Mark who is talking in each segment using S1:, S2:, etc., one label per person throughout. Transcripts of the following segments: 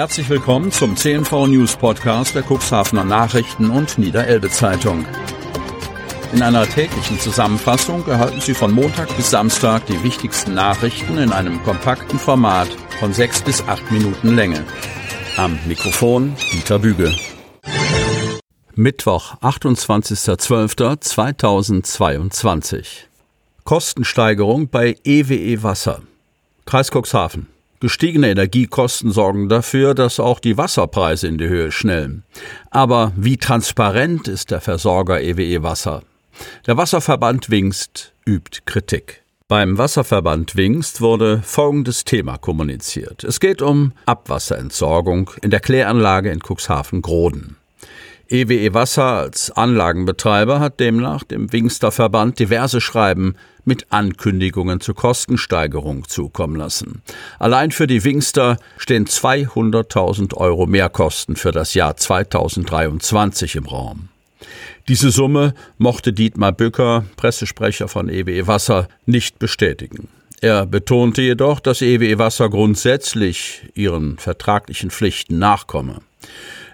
S1: Herzlich willkommen zum CNV News Podcast der Cuxhavener Nachrichten und Niederelbe Zeitung. In einer täglichen Zusammenfassung erhalten Sie von Montag bis Samstag die wichtigsten Nachrichten in einem kompakten Format von sechs bis acht Minuten Länge. Am Mikrofon Dieter Büge. Mittwoch, 28.12.2022. Kostensteigerung bei EWE Wasser. Kreis Cuxhaven. Gestiegene Energiekosten sorgen dafür, dass auch die Wasserpreise in die Höhe schnellen. Aber wie transparent ist der Versorger EWE e Wasser? Der Wasserverband Wingst übt Kritik. Beim Wasserverband Wingst wurde folgendes Thema kommuniziert. Es geht um Abwasserentsorgung in der Kläranlage in Cuxhaven-Groden. EWE e Wasser als Anlagenbetreiber hat demnach dem Wingster Verband diverse Schreiben mit Ankündigungen zur Kostensteigerung zukommen lassen. Allein für die Wingster stehen 200.000 Euro Mehrkosten für das Jahr 2023 im Raum. Diese Summe mochte Dietmar Bücker, Pressesprecher von EWE Wasser, nicht bestätigen. Er betonte jedoch, dass EWE Wasser grundsätzlich ihren vertraglichen Pflichten nachkomme.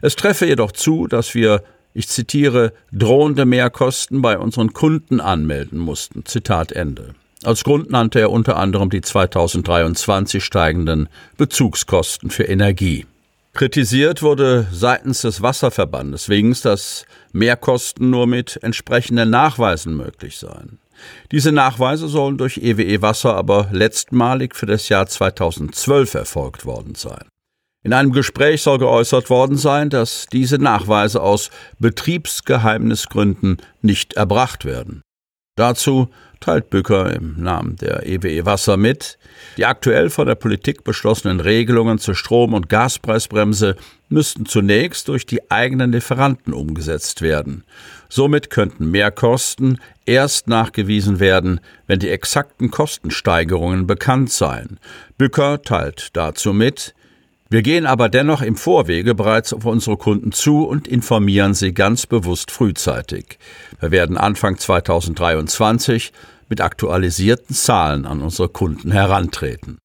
S1: Es treffe jedoch zu, dass wir, ich zitiere, drohende Mehrkosten bei unseren Kunden anmelden mussten. Zitat Ende. Als Grund nannte er unter anderem die 2023 steigenden Bezugskosten für Energie. Kritisiert wurde seitens des Wasserverbandes Wings, dass Mehrkosten nur mit entsprechenden Nachweisen möglich seien. Diese Nachweise sollen durch EWE e Wasser aber letztmalig für das Jahr 2012 erfolgt worden sein. In einem Gespräch soll geäußert worden sein, dass diese Nachweise aus Betriebsgeheimnisgründen nicht erbracht werden. Dazu teilt Bücker im Namen der EWE e Wasser mit, die aktuell von der Politik beschlossenen Regelungen zur Strom- und Gaspreisbremse müssten zunächst durch die eigenen Lieferanten umgesetzt werden. Somit könnten Mehrkosten erst nachgewiesen werden, wenn die exakten Kostensteigerungen bekannt seien. Bücker teilt dazu mit, wir gehen aber dennoch im Vorwege bereits auf unsere Kunden zu und informieren sie ganz bewusst frühzeitig. Wir werden Anfang 2023 mit aktualisierten Zahlen an unsere Kunden herantreten.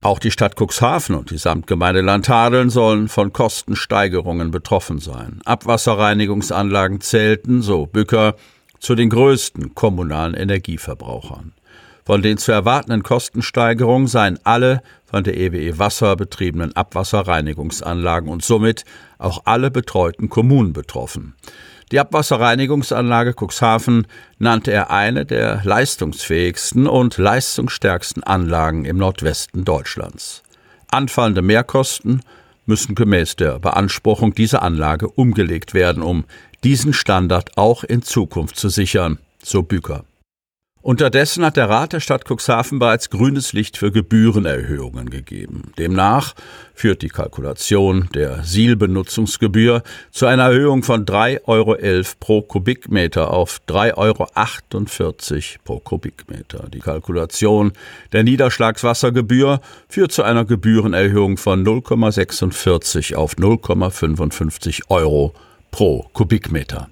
S1: Auch die Stadt Cuxhaven und die Samtgemeinde Landhadeln sollen von Kostensteigerungen betroffen sein. Abwasserreinigungsanlagen zählten, so Bücker, zu den größten kommunalen Energieverbrauchern. Von den zu erwartenden Kostensteigerungen seien alle von der EWE e Wasser betriebenen Abwasserreinigungsanlagen und somit auch alle betreuten Kommunen betroffen. Die Abwasserreinigungsanlage Cuxhaven nannte er eine der leistungsfähigsten und leistungsstärksten Anlagen im Nordwesten Deutschlands. Anfallende Mehrkosten müssen gemäß der Beanspruchung dieser Anlage umgelegt werden, um diesen Standard auch in Zukunft zu sichern, so Büker. Unterdessen hat der Rat der Stadt Cuxhaven bereits grünes Licht für Gebührenerhöhungen gegeben. Demnach führt die Kalkulation der SIL-Benutzungsgebühr zu einer Erhöhung von 3,11 Euro pro Kubikmeter auf 3,48 Euro pro Kubikmeter. Die Kalkulation der Niederschlagswassergebühr führt zu einer Gebührenerhöhung von 0,46 auf 0,55 Euro pro Kubikmeter.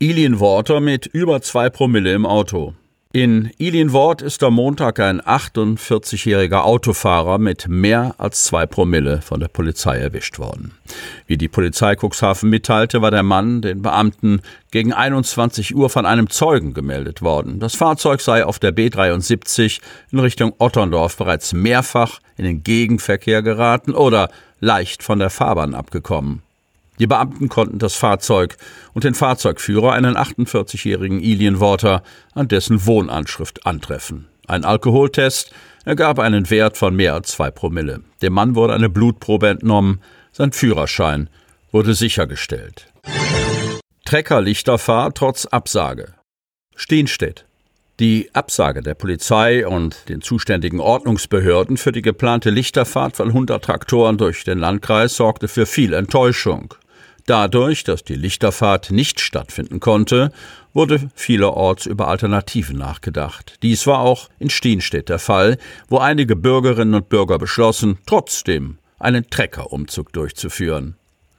S1: Ilienworter mit über zwei Promille im Auto. In Ilienwort ist am Montag ein 48-jähriger Autofahrer mit mehr als zwei Promille von der Polizei erwischt worden. Wie die Polizei Cuxhaven mitteilte, war der Mann den Beamten gegen 21 Uhr von einem Zeugen gemeldet worden. Das Fahrzeug sei auf der B73 in Richtung Otterndorf bereits mehrfach in den Gegenverkehr geraten oder leicht von der Fahrbahn abgekommen. Die Beamten konnten das Fahrzeug und den Fahrzeugführer, einen 48-jährigen Ilienworter, an dessen Wohnanschrift antreffen. Ein Alkoholtest ergab einen Wert von mehr als zwei Promille. Dem Mann wurde eine Blutprobe entnommen, sein Führerschein wurde sichergestellt. Treckerlichterfahrt trotz Absage. Stehenstedt. Die Absage der Polizei und den zuständigen Ordnungsbehörden für die geplante Lichterfahrt von 100 Traktoren durch den Landkreis sorgte für viel Enttäuschung. Dadurch, dass die Lichterfahrt nicht stattfinden konnte, wurde vielerorts über Alternativen nachgedacht. Dies war auch in Stienstedt der Fall, wo einige Bürgerinnen und Bürger beschlossen, trotzdem einen Treckerumzug durchzuführen.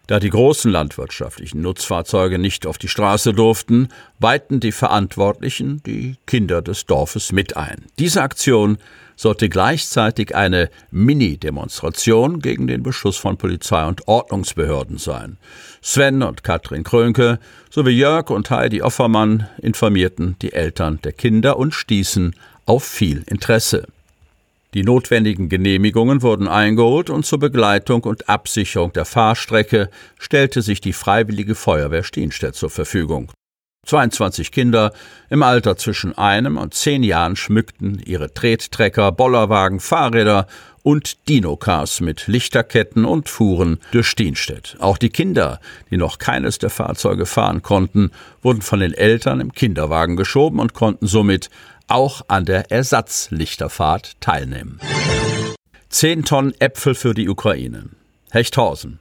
S1: Da die großen landwirtschaftlichen Nutzfahrzeuge nicht auf die Straße durften, weihten die Verantwortlichen die Kinder des Dorfes mit ein. Diese Aktion sollte gleichzeitig eine Mini-Demonstration gegen den Beschuss von Polizei und Ordnungsbehörden sein. Sven und Katrin Krönke sowie Jörg und Heidi Offermann informierten die Eltern der Kinder und stießen auf viel Interesse. Die notwendigen Genehmigungen wurden eingeholt und zur Begleitung und Absicherung der Fahrstrecke stellte sich die Freiwillige Feuerwehr Stienstedt zur Verfügung. 22 Kinder im Alter zwischen einem und zehn Jahren schmückten ihre Trettrecker, Bollerwagen, Fahrräder und Dinocars mit Lichterketten und fuhren durch Stienstedt. Auch die Kinder, die noch keines der Fahrzeuge fahren konnten, wurden von den Eltern im Kinderwagen geschoben und konnten somit auch an der Ersatzlichterfahrt teilnehmen. Zehn Tonnen Äpfel für die Ukraine. Hechthausen.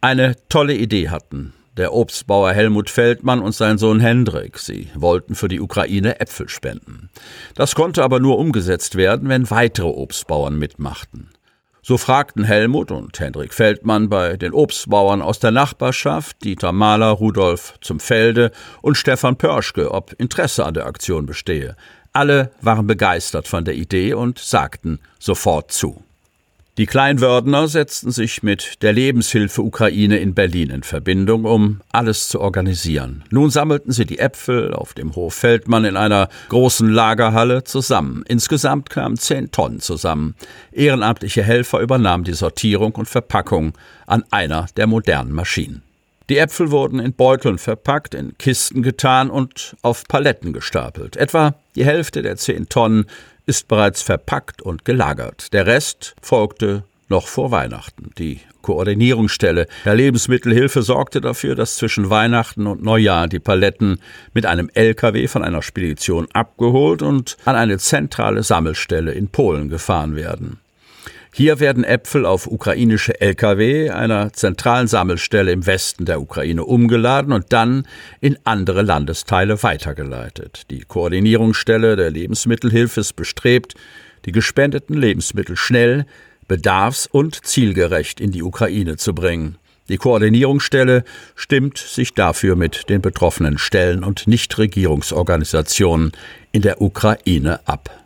S1: Eine tolle Idee hatten der Obstbauer Helmut Feldmann und sein Sohn Hendrik. Sie wollten für die Ukraine Äpfel spenden. Das konnte aber nur umgesetzt werden, wenn weitere Obstbauern mitmachten. So fragten Helmut und Hendrik Feldmann bei den Obstbauern aus der Nachbarschaft, Dieter Mahler, Rudolf zum Felde und Stefan Pörschke, ob Interesse an der Aktion bestehe. Alle waren begeistert von der Idee und sagten sofort zu. Die Kleinwördner setzten sich mit der Lebenshilfe Ukraine in Berlin in Verbindung, um alles zu organisieren. Nun sammelten sie die Äpfel auf dem Hof Feldmann in einer großen Lagerhalle zusammen. Insgesamt kamen zehn Tonnen zusammen. Ehrenamtliche Helfer übernahmen die Sortierung und Verpackung an einer der modernen Maschinen. Die Äpfel wurden in Beuteln verpackt, in Kisten getan und auf Paletten gestapelt. Etwa die Hälfte der zehn Tonnen ist bereits verpackt und gelagert. Der Rest folgte noch vor Weihnachten. Die Koordinierungsstelle der Lebensmittelhilfe sorgte dafür, dass zwischen Weihnachten und Neujahr die Paletten mit einem LKW von einer Spedition abgeholt und an eine zentrale Sammelstelle in Polen gefahren werden. Hier werden Äpfel auf ukrainische Lkw einer zentralen Sammelstelle im Westen der Ukraine umgeladen und dann in andere Landesteile weitergeleitet. Die Koordinierungsstelle der Lebensmittelhilfe ist bestrebt, die gespendeten Lebensmittel schnell, bedarfs- und zielgerecht in die Ukraine zu bringen. Die Koordinierungsstelle stimmt sich dafür mit den betroffenen Stellen und Nichtregierungsorganisationen in der Ukraine ab.